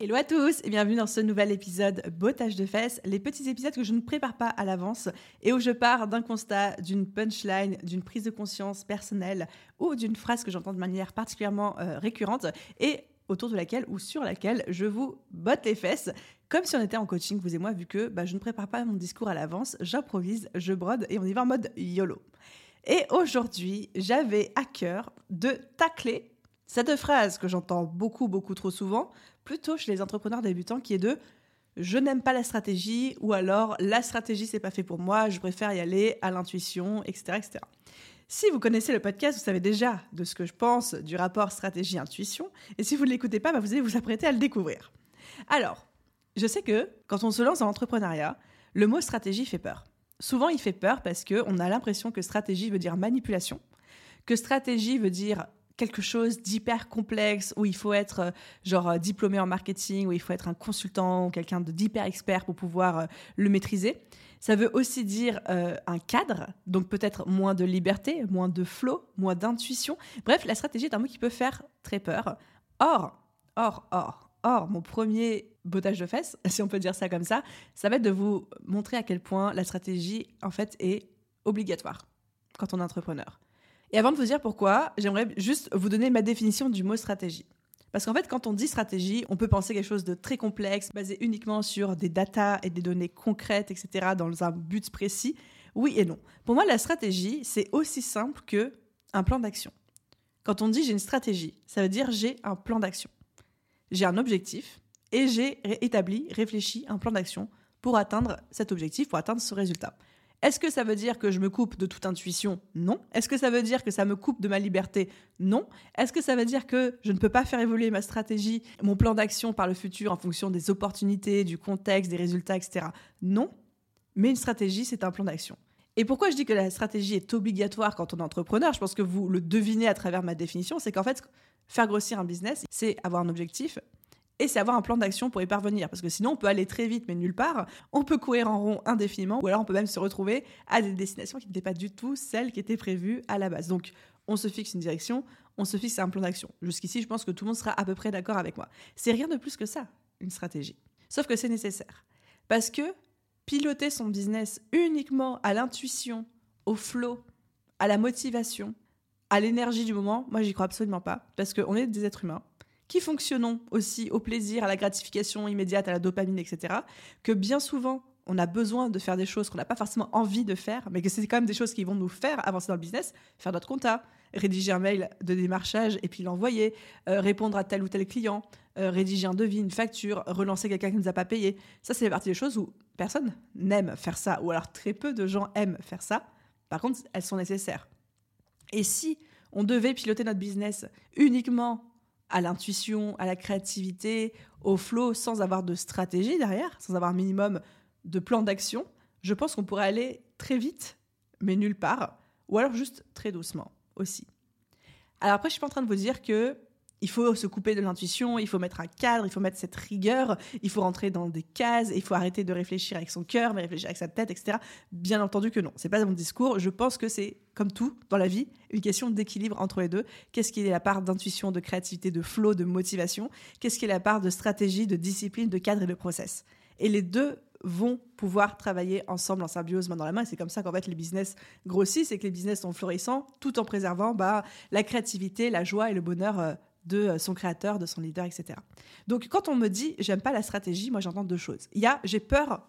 Hello à tous et bienvenue dans ce nouvel épisode Bottage de fesses, les petits épisodes que je ne prépare pas à l'avance et où je pars d'un constat, d'une punchline, d'une prise de conscience personnelle ou d'une phrase que j'entends de manière particulièrement euh, récurrente et autour de laquelle ou sur laquelle je vous botte les fesses, comme si on était en coaching, vous et moi, vu que bah, je ne prépare pas mon discours à l'avance, j'improvise, je brode et on y va en mode YOLO. Et aujourd'hui, j'avais à cœur de tacler cette phrase que j'entends beaucoup, beaucoup trop souvent, plutôt chez les entrepreneurs débutants, qui est de je n'aime pas la stratégie ou alors la stratégie c'est pas fait pour moi, je préfère y aller à l'intuition, etc., etc. Si vous connaissez le podcast, vous savez déjà de ce que je pense du rapport stratégie-intuition. Et si vous ne l'écoutez pas, bah, vous allez vous apprêter à le découvrir. Alors, je sais que quand on se lance dans l'entrepreneuriat, le mot stratégie fait peur. Souvent, il fait peur parce qu'on a l'impression que stratégie veut dire manipulation, que stratégie veut dire quelque chose d'hyper complexe où il faut être euh, genre euh, diplômé en marketing, où il faut être un consultant ou quelqu'un d'hyper expert pour pouvoir euh, le maîtriser. Ça veut aussi dire un cadre, donc peut-être moins de liberté, moins de flow, moins d'intuition. Bref, la stratégie est un mot qui peut faire très peur. Or, or, or, or, mon premier bottage de fesses, si on peut dire ça comme ça, ça va être de vous montrer à quel point la stratégie, en fait, est obligatoire quand on est entrepreneur. Et avant de vous dire pourquoi, j'aimerais juste vous donner ma définition du mot stratégie. Parce qu'en fait, quand on dit stratégie, on peut penser quelque chose de très complexe, basé uniquement sur des datas et des données concrètes, etc., dans un but précis. Oui et non. Pour moi, la stratégie, c'est aussi simple que un plan d'action. Quand on dit j'ai une stratégie, ça veut dire j'ai un plan d'action. J'ai un objectif et j'ai établi, réfléchi un plan d'action pour atteindre cet objectif, pour atteindre ce résultat. Est-ce que ça veut dire que je me coupe de toute intuition? Non. Est-ce que ça veut dire que ça me coupe de ma liberté? Non. Est-ce que ça veut dire que je ne peux pas faire évoluer ma stratégie, mon plan d'action par le futur en fonction des opportunités, du contexte, des résultats, etc. Non. Mais une stratégie, c'est un plan d'action. Et pourquoi je dis que la stratégie est obligatoire quand on est entrepreneur? Je pense que vous le devinez à travers ma définition, c'est qu'en fait, faire grossir un business, c'est avoir un objectif, et c'est avoir un plan d'action pour y parvenir. Parce que sinon, on peut aller très vite, mais nulle part. On peut courir en rond indéfiniment, ou alors on peut même se retrouver à des destinations qui n'étaient pas du tout celles qui étaient prévues à la base. Donc, on se fixe une direction, on se fixe un plan d'action. Jusqu'ici, je pense que tout le monde sera à peu près d'accord avec moi. C'est rien de plus que ça, une stratégie. Sauf que c'est nécessaire. Parce que piloter son business uniquement à l'intuition, au flow, à la motivation, à l'énergie du moment, moi j'y crois absolument pas. Parce qu'on est des êtres humains qui fonctionnons aussi au plaisir, à la gratification immédiate, à la dopamine, etc., que bien souvent, on a besoin de faire des choses qu'on n'a pas forcément envie de faire, mais que c'est quand même des choses qui vont nous faire avancer dans le business, faire notre compta, rédiger un mail de démarchage et puis l'envoyer, euh, répondre à tel ou tel client, euh, rédiger un devis, une facture, relancer quelqu'un qui ne nous a pas payé. Ça, c'est partie des choses où personne n'aime faire ça, ou alors très peu de gens aiment faire ça. Par contre, elles sont nécessaires. Et si on devait piloter notre business uniquement à l'intuition, à la créativité, au flow, sans avoir de stratégie derrière, sans avoir minimum de plan d'action, je pense qu'on pourrait aller très vite, mais nulle part, ou alors juste très doucement aussi. Alors après, je suis pas en train de vous dire que il faut se couper de l'intuition, il faut mettre un cadre, il faut mettre cette rigueur, il faut rentrer dans des cases, il faut arrêter de réfléchir avec son cœur, mais réfléchir avec sa tête, etc. Bien entendu que non, c'est pas mon discours. Je pense que c'est comme tout dans la vie, une question d'équilibre entre les deux. Qu'est-ce qui est la part d'intuition, de créativité, de flow, de motivation? Qu'est-ce qui est la part de stratégie, de discipline, de cadre et de process? Et les deux vont pouvoir travailler ensemble en symbiose main dans la main. C'est comme ça qu'en fait les business grossissent et que les business sont florissants, tout en préservant bah, la créativité, la joie et le bonheur euh, de euh, son créateur, de son leader, etc. Donc quand on me dit j'aime pas la stratégie, moi j'entends deux choses. Il y a j'ai peur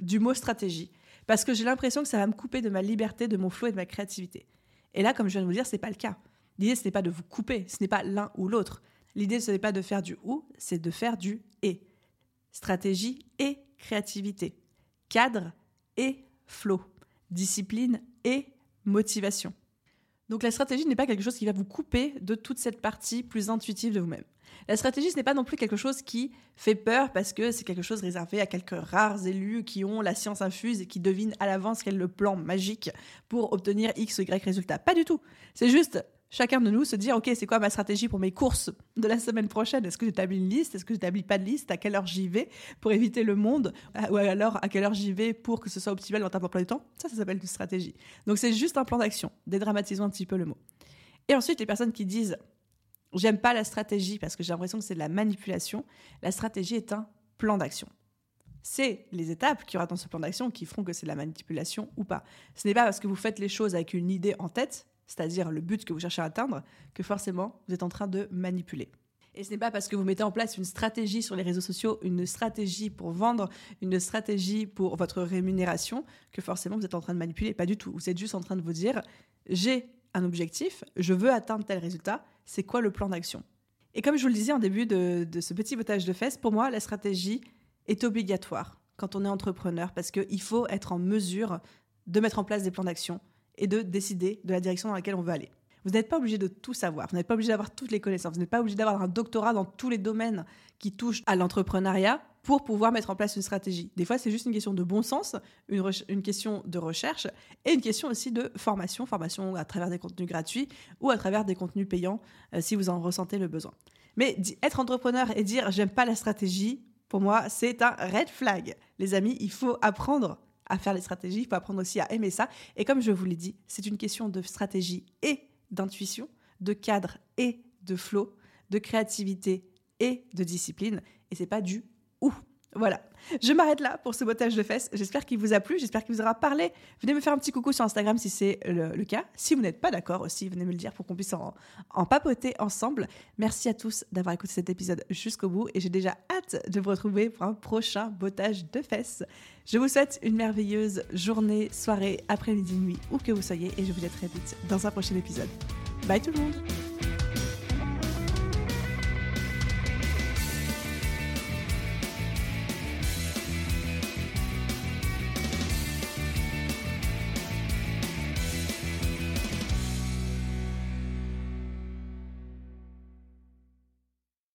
du mot stratégie parce que j'ai l'impression que ça va me couper de ma liberté, de mon flow et de ma créativité. Et là, comme je viens de vous dire, c'est pas le cas. L'idée ce n'est pas de vous couper, ce n'est pas l'un ou l'autre. L'idée ce n'est pas de faire du ou, c'est de faire du et. Stratégie et créativité, cadre et flow, discipline et motivation. Donc la stratégie n'est pas quelque chose qui va vous couper de toute cette partie plus intuitive de vous-même. La stratégie, ce n'est pas non plus quelque chose qui fait peur parce que c'est quelque chose réservé à quelques rares élus qui ont la science infuse et qui devinent à l'avance quel est le plan magique pour obtenir X ou Y résultat. Pas du tout. C'est juste chacun de nous se dire, OK, c'est quoi ma stratégie pour mes courses de la semaine prochaine? Est-ce que j'établis une liste? Est-ce que j'établis pas de liste? À quelle heure j'y vais pour éviter le monde? Ou alors à quelle heure j'y vais pour que ce soit optimal dans ta emploi du temps? Ça, ça s'appelle une stratégie. Donc c'est juste un plan d'action. Dédramatisons un petit peu le mot. Et ensuite, les personnes qui disent, j'aime pas la stratégie parce que j'ai l'impression que c'est de la manipulation, la stratégie est un plan d'action c'est les étapes qu'il y aura dans ce plan d'action qui feront que c'est de la manipulation ou pas. Ce n'est pas parce que vous faites les choses avec une idée en tête c'est-à-dire le but que vous cherchez à atteindre, que forcément vous êtes en train de manipuler. Et ce n'est pas parce que vous mettez en place une stratégie sur les réseaux sociaux, une stratégie pour vendre, une stratégie pour votre rémunération, que forcément vous êtes en train de manipuler. Pas du tout. Vous êtes juste en train de vous dire, j'ai un objectif, je veux atteindre tel résultat, c'est quoi le plan d'action? Et comme je vous le disais en début de, ce petit botage de fesses, pour moi, la stratégie est obligatoire quand on est entrepreneur, parce qu'il faut être en mesure de mettre en place des plans d'action, et de décider de la direction dans laquelle on veut aller. Vous n'êtes pas obligé de tout savoir, vous n'êtes pas obligé d'avoir toutes les connaissances, vous n'êtes pas obligé d'avoir un doctorat dans tous les domaines qui touchent à l'entrepreneuriat pour pouvoir mettre en place une stratégie. Des fois, c'est juste une question de bon sens, une, question de recherche et une question aussi de formation, formation à travers des contenus gratuits ou à travers des contenus payants euh, si vous en ressentez le besoin. Mais être entrepreneur et dire j'aime pas la stratégie, pour moi, c'est un red flag. Les amis, il faut apprendre à faire les stratégies, il faut apprendre aussi à aimer ça. Et comme je vous l'ai dit, c'est une question de stratégie et d'intuition, de cadre et de flow, de créativité et de discipline. Et c'est pas du ou. Voilà. Je m'arrête là pour ce bottage de fesses. J'espère qu'il vous a plu, j'espère qu'il vous aura parlé. Venez me faire un petit coucou sur Instagram si c'est le, cas. Si vous n'êtes pas d'accord aussi, venez me le dire pour qu'on puisse en, en, papoter ensemble. Merci à tous d'avoir écouté cet épisode jusqu'au bout et j'ai déjà hâte de vous retrouver pour un prochain bottage de fesses. Je vous souhaite une merveilleuse journée, soirée, après-midi, nuit, où que vous soyez et je vous dis à très vite dans un prochain épisode. Bye tout le monde